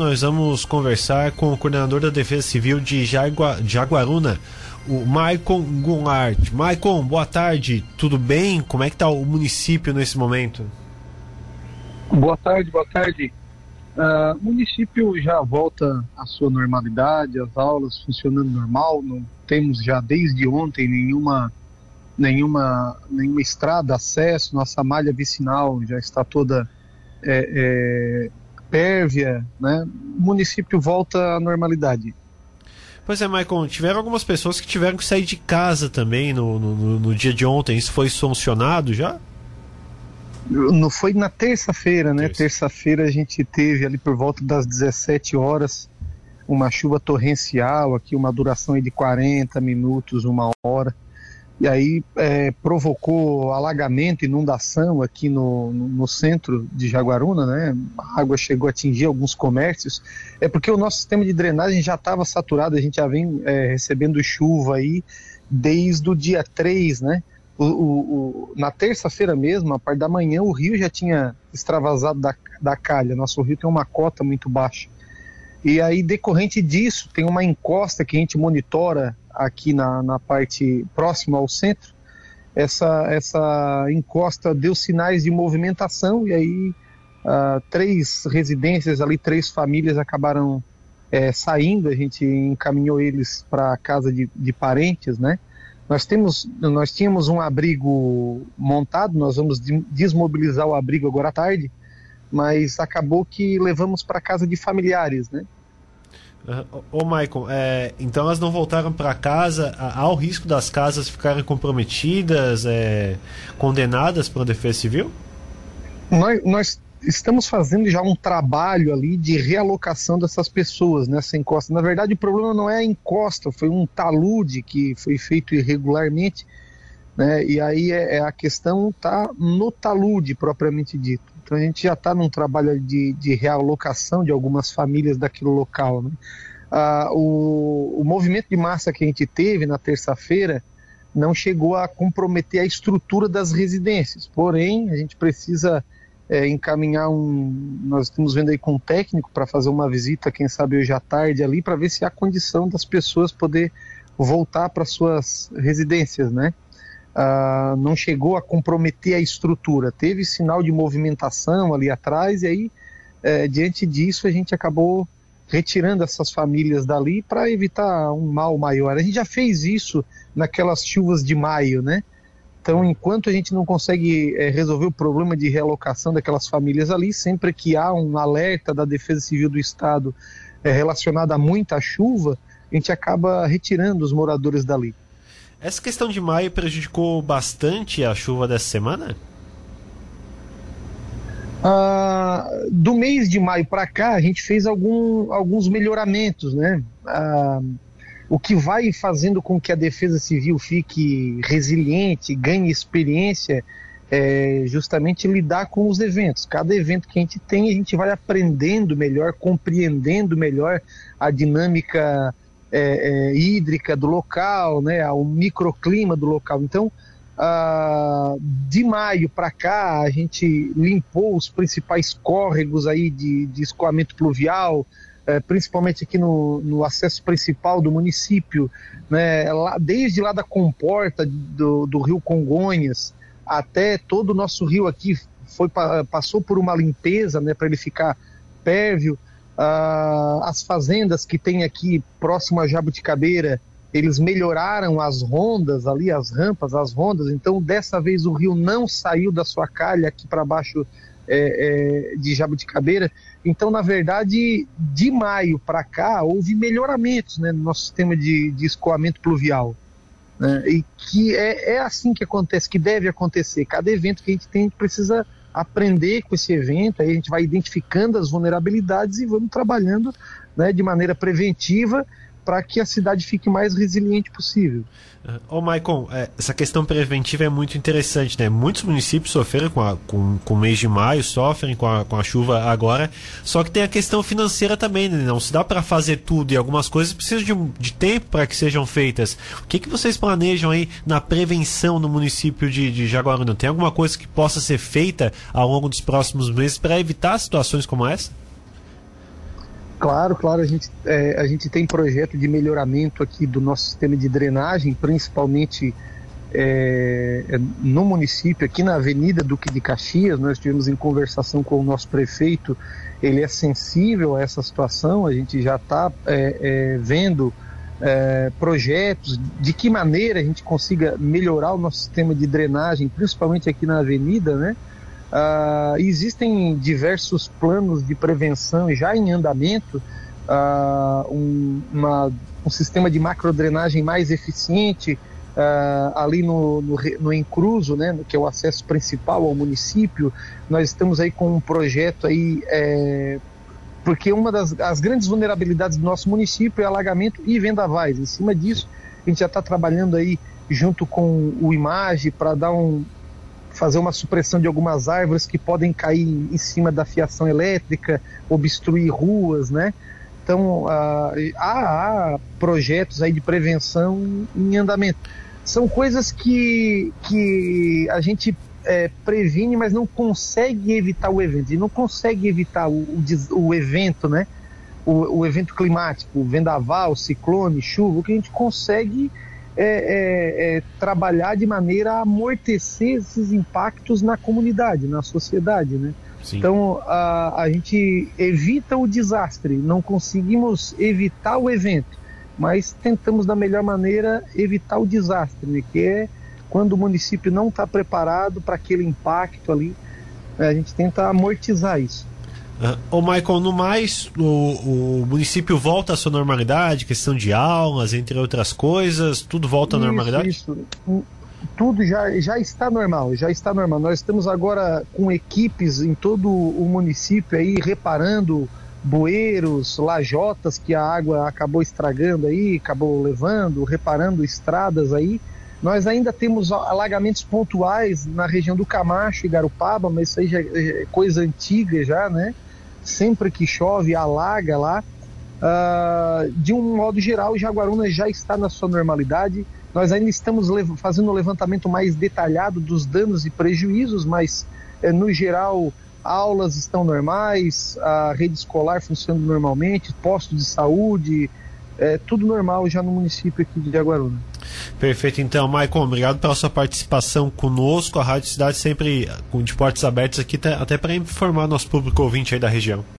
Nós vamos conversar com o coordenador da Defesa Civil de Jagua, Jaguaruna, o Maicon Goulart. Maicon, boa tarde, tudo bem? Como é que está o município nesse momento? Boa tarde, boa tarde. Uh, o município já volta à sua normalidade, as aulas funcionando normal, não temos já desde ontem nenhuma nenhuma nenhuma estrada, acesso, nossa malha vicinal já está toda é, é, pérvia, né? O município volta à normalidade. Pois é, Maicon, tiveram algumas pessoas que tiveram que sair de casa também no, no, no dia de ontem. Isso foi solucionado já? Não foi na terça-feira, né? Terça-feira a gente teve ali por volta das 17 horas uma chuva torrencial aqui, uma duração de 40 minutos, uma hora e aí é, provocou alagamento, inundação aqui no, no, centro de Jaguaruna, né? A água chegou a atingir alguns comércios. É porque o nosso sistema de drenagem já estava saturado, a gente já vem é, recebendo chuva aí desde o dia 3, né? O, o, o, na terça-feira mesmo, a parte da manhã, o rio já tinha extravasado da, da calha. Nosso rio tem uma cota muito baixa. E aí, decorrente disso, tem uma encosta que a gente monitora aqui na, na parte próxima ao centro, essa, essa encosta deu sinais de movimentação e aí uh, três residências ali, três famílias acabaram é, saindo, a gente encaminhou eles para casa de, de parentes, né? Nós, temos, nós tínhamos um abrigo montado, nós vamos desmobilizar o abrigo agora à tarde, mas acabou que levamos para casa de familiares, né? Ô, Michael, é, então elas não voltaram para casa. Há o risco das casas ficarem comprometidas, é, condenadas pela Defesa Civil? Nós, nós, estamos fazendo já um trabalho ali de realocação dessas pessoas nessa encosta. Na verdade, o problema não é a encosta, foi um talude que foi feito irregularmente. Né? E aí é, é a questão está no talude propriamente dito. Então a gente já está num trabalho de, de, realocação de algumas famílias daquele local. Né? Ah, o, o movimento de massa que a gente teve na terça-feira não chegou a comprometer a estrutura das residências, porém a gente precisa é, encaminhar um. Nós estamos vendo aí com um técnico para fazer uma visita, quem sabe hoje à tarde ali, para ver se há condição das pessoas poder voltar para suas residências, né? Não chegou a comprometer a estrutura. Teve sinal de movimentação ali atrás, e aí, uh, diante disso, a gente acabou retirando essas famílias dali para evitar um mal maior. A gente já fez isso naquelas chuvas de maio, né? Então, enquanto a gente não consegue é, resolver o problema de realocação daquelas famílias ali, sempre que há um alerta da Defesa Civil do Estado é, relacionado a muita chuva, a gente acaba retirando os moradores dali. Essa questão de maio prejudicou bastante a chuva dessa semana? Ah, do mês de maio para cá, a gente fez algum, alguns melhoramentos, né? Ah, o que vai fazendo com que a defesa civil fique resiliente, ganhe experiência, é justamente lidar com os eventos. Cada evento que a gente tem, a gente vai aprendendo melhor, compreendendo melhor a dinâmica é, é, hídrica do local, né, ao microclima do local. Então, ah, de maio para cá, a gente limpou os principais córregos aí de, de escoamento pluvial, é, principalmente aqui no, no, acesso principal do município, né, lá, desde lá da comporta do, do rio Congonhas até todo o nosso rio aqui foi passou por uma limpeza né, para ele ficar pérvio. Uh, as fazendas que tem aqui próximo a Jabuticabeira, eles melhoraram as rondas ali, as rampas, as rondas, então dessa vez o rio não saiu da sua calha aqui para baixo é, é, de Jabuticabeira. Então, na verdade, de maio para cá, houve melhoramentos né, no nosso sistema de, de escoamento pluvial. Né, e que é, é assim que acontece, que deve acontecer. Cada evento que a gente tem, a gente precisa aprender com esse evento, aí a gente vai identificando as vulnerabilidades e vamos trabalhando né, de maneira preventiva para que a cidade fique mais resiliente possível. Ô, oh, Maicon, é, essa questão preventiva é muito interessante, né? Muitos municípios sofreram com, a, com, com o mês de maio, sofrem com a, com a chuva agora, só que tem a questão financeira também, né? Não se dá para fazer tudo e algumas coisas precisam de, de tempo para que sejam feitas. O que, que vocês planejam aí na prevenção no município de, de Jaguaruna? Tem alguma coisa que possa ser feita ao longo dos próximos meses para evitar situações como essa? Claro, claro, a gente, é, a gente tem projeto de melhoramento aqui do nosso sistema de drenagem, principalmente é, é, no município, aqui na Avenida Duque de Caxias, nós tivemos em conversação com o nosso prefeito, ele é sensível a essa situação, a gente já está é, é, vendo é, projetos de que maneira a gente consiga melhorar o nosso sistema de drenagem, principalmente aqui na Avenida, né? Uh, existem diversos planos de prevenção já em andamento, uh, um, uma, um sistema de macrodrenagem mais eficiente uh, ali no, no, no, encruzo, né, que é o acesso principal ao município. Nós estamos aí com um projeto aí, é, porque uma das as grandes vulnerabilidades do nosso município é alagamento e vendavais. Em cima disso, a gente já está trabalhando aí junto com o Image para dar um, fazer uma supressão de algumas árvores que podem cair em cima da fiação elétrica, obstruir ruas, né? Então, uh, há, projetos aí de prevenção em andamento. São coisas que, que a gente é, previne, mas não consegue evitar o evento. E não consegue evitar o, o, o evento, né? O, o, evento climático, vendaval, ciclone, chuva. O que a gente consegue é, é, é, trabalhar de maneira a amortecer esses impactos na comunidade, na sociedade, né? Sim. Então a, a gente evita o desastre, não conseguimos evitar o evento, mas tentamos da melhor maneira evitar o desastre, né? Que é quando o município não está preparado para aquele impacto ali, a gente tenta amortizar isso. Uh, ô Michael, no mais, o, o, município volta à sua normalidade, questão de aulas, entre outras coisas, tudo volta à normalidade? Isso, tudo já, já está normal, já está normal. Nós estamos agora com equipes em todo o município aí reparando bueiros, lajotas que a água acabou estragando aí, acabou levando, reparando estradas aí. Nós ainda temos alagamentos pontuais na região do Camacho e Garupaba, mas isso aí já é coisa antiga já, né? Sempre que chove, alaga lá. Uh, de um modo geral, Jaguaruna já está na sua normalidade. Nós ainda estamos fazendo um levantamento mais detalhado dos danos e prejuízos, mas eh, no geral aulas estão normais, a rede escolar funcionando normalmente, postos de saúde, é, tudo normal já no município aqui de Jaguaruna. Perfeito, então, Maicon, obrigado pela sua participação conosco. A Rádio Cidade sempre com de portas abertas aqui, até para informar nosso público ouvinte aí da região.